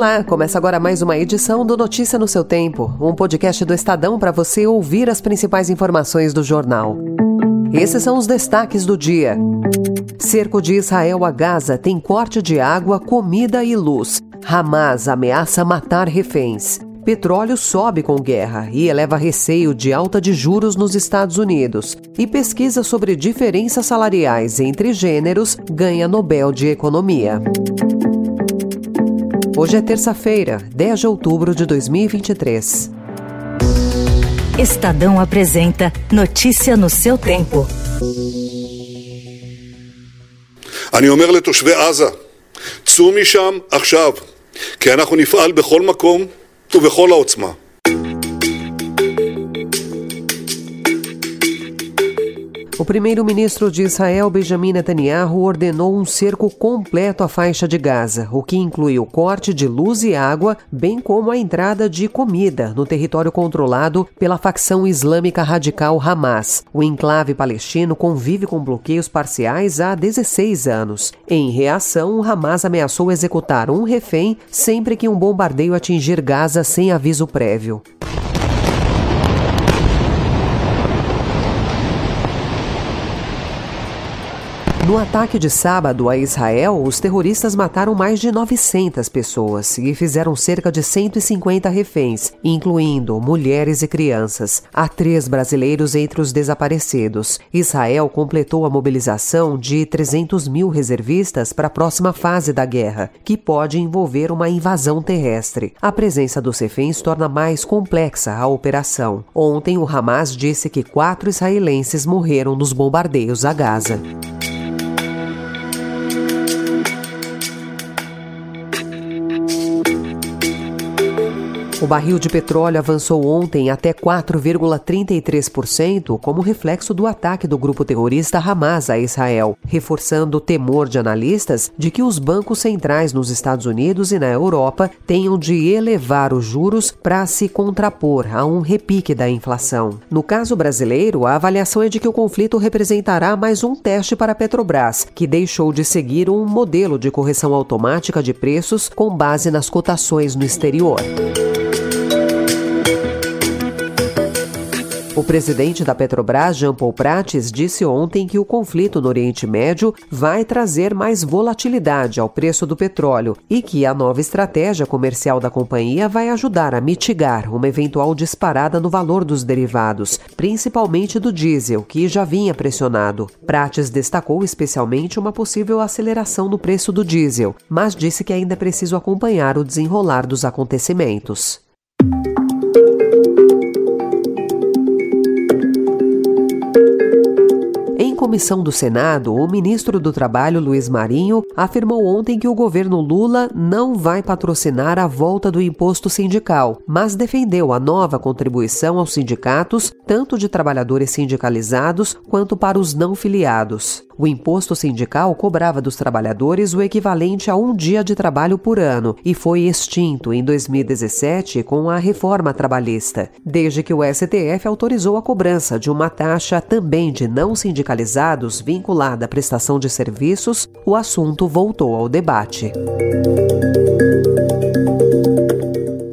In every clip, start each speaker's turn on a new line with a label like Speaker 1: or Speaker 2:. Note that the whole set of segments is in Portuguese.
Speaker 1: Olá, começa agora mais uma edição do Notícia no seu Tempo, um podcast do Estadão para você ouvir as principais informações do jornal. Esses são os destaques do dia. Cerco de Israel a Gaza tem corte de água, comida e luz. Hamas ameaça matar reféns. Petróleo sobe com guerra e eleva receio de alta de juros nos Estados Unidos. E pesquisa sobre diferenças salariais entre gêneros ganha Nobel de Economia. Hoje é terça-feira, 10 de outubro de 2023.
Speaker 2: Estadão apresenta Notícia no seu tempo.
Speaker 3: אני אומר לתושבי עזה, צאו משם עכשיו, כי אנחנו נפעל בכל מקום ובכל העוצמה.
Speaker 1: O primeiro-ministro de Israel, Benjamin Netanyahu, ordenou um cerco completo à faixa de Gaza, o que inclui o corte de luz e água, bem como a entrada de comida no território controlado pela facção islâmica radical Hamas. O enclave palestino convive com bloqueios parciais há 16 anos. Em reação, o Hamas ameaçou executar um refém sempre que um bombardeio atingir Gaza sem aviso prévio. No ataque de sábado a Israel, os terroristas mataram mais de 900 pessoas e fizeram cerca de 150 reféns, incluindo mulheres e crianças. Há três brasileiros entre os desaparecidos. Israel completou a mobilização de 300 mil reservistas para a próxima fase da guerra, que pode envolver uma invasão terrestre. A presença dos reféns torna mais complexa a operação. Ontem, o Hamas disse que quatro israelenses morreram nos bombardeios a Gaza. O barril de petróleo avançou ontem até 4,33% como reflexo do ataque do grupo terrorista Hamas a Israel, reforçando o temor de analistas de que os bancos centrais nos Estados Unidos e na Europa tenham de elevar os juros para se contrapor a um repique da inflação. No caso brasileiro, a avaliação é de que o conflito representará mais um teste para a Petrobras, que deixou de seguir um modelo de correção automática de preços com base nas cotações no exterior. O presidente da Petrobras, Jean Paul Prates, disse ontem que o conflito no Oriente Médio vai trazer mais volatilidade ao preço do petróleo e que a nova estratégia comercial da companhia vai ajudar a mitigar uma eventual disparada no valor dos derivados, principalmente do diesel, que já vinha pressionado. Prates destacou especialmente uma possível aceleração no preço do diesel, mas disse que ainda é preciso acompanhar o desenrolar dos acontecimentos. Comissão do Senado, o ministro do Trabalho, Luiz Marinho, afirmou ontem que o governo Lula não vai patrocinar a volta do imposto sindical, mas defendeu a nova contribuição aos sindicatos, tanto de trabalhadores sindicalizados quanto para os não filiados. O imposto sindical cobrava dos trabalhadores o equivalente a um dia de trabalho por ano e foi extinto em 2017 com a reforma trabalhista, desde que o STF autorizou a cobrança de uma taxa também de não sindicalizados vinculada à prestação de serviços, o assunto voltou ao debate.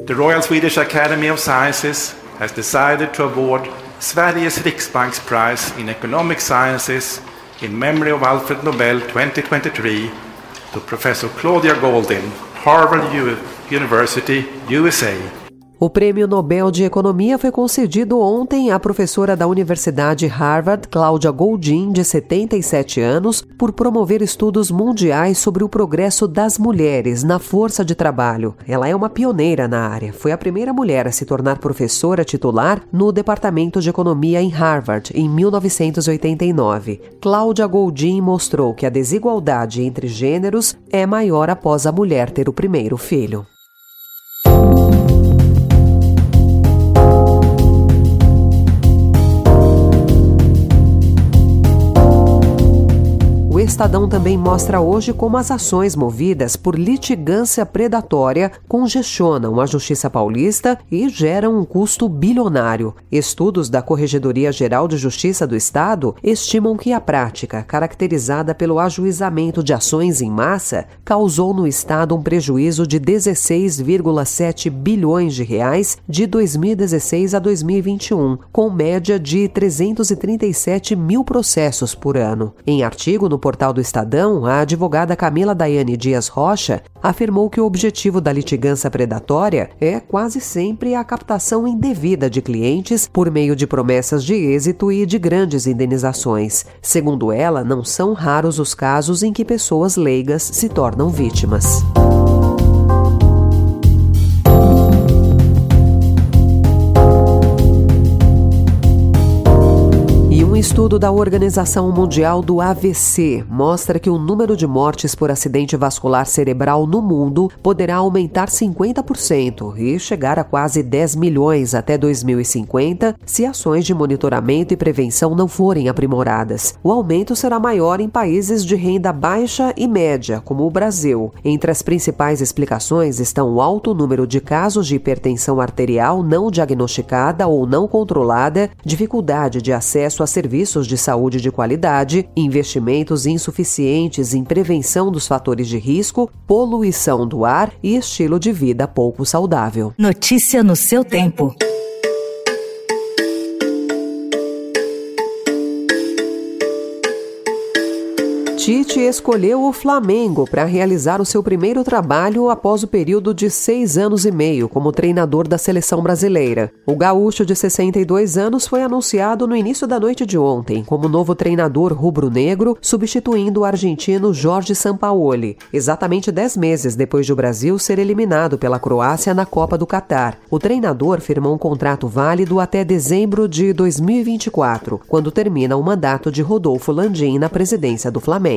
Speaker 4: The Royal Swedish Academy of Sciences has decided to award Sveriges Riksbanks Prize in Economic Sciences in memory of Alfred Nobel 2023 to Professor Claudia Goldin, Harvard University, USA.
Speaker 1: O Prêmio Nobel de Economia foi concedido ontem à professora da Universidade Harvard, Cláudia Goldin, de 77 anos, por promover estudos mundiais sobre o progresso das mulheres na força de trabalho. Ela é uma pioneira na área. Foi a primeira mulher a se tornar professora titular no Departamento de Economia em Harvard, em 1989. Cláudia Goldin mostrou que a desigualdade entre gêneros é maior após a mulher ter o primeiro filho. Estadão também mostra hoje como as ações movidas por litigância predatória congestionam a Justiça Paulista e geram um custo bilionário. Estudos da Corregedoria Geral de Justiça do Estado estimam que a prática, caracterizada pelo ajuizamento de ações em massa, causou no Estado um prejuízo de 16,7 bilhões de reais de 2016 a 2021, com média de 337 mil processos por ano. Em artigo no portal do Estadão, a advogada Camila Daiane Dias Rocha afirmou que o objetivo da litigância predatória é quase sempre a captação indevida de clientes por meio de promessas de êxito e de grandes indenizações. Segundo ela, não são raros os casos em que pessoas leigas se tornam vítimas. Estudo da Organização Mundial do AVC mostra que o número de mortes por acidente vascular cerebral no mundo poderá aumentar 50% e chegar a quase 10 milhões até 2050 se ações de monitoramento e prevenção não forem aprimoradas. O aumento será maior em países de renda baixa e média, como o Brasil. Entre as principais explicações estão o alto número de casos de hipertensão arterial não diagnosticada ou não controlada, dificuldade de acesso a serviços serviços de saúde de qualidade, investimentos insuficientes em prevenção dos fatores de risco, poluição do ar e estilo de vida pouco saudável.
Speaker 2: Notícia no seu tempo.
Speaker 1: Tite escolheu o Flamengo para realizar o seu primeiro trabalho após o período de seis anos e meio como treinador da seleção brasileira. O gaúcho de 62 anos foi anunciado no início da noite de ontem como novo treinador rubro-negro, substituindo o argentino Jorge Sampaoli, exatamente dez meses depois de o Brasil ser eliminado pela Croácia na Copa do Catar. O treinador firmou um contrato válido até dezembro de 2024, quando termina o mandato de Rodolfo Landim na presidência do Flamengo.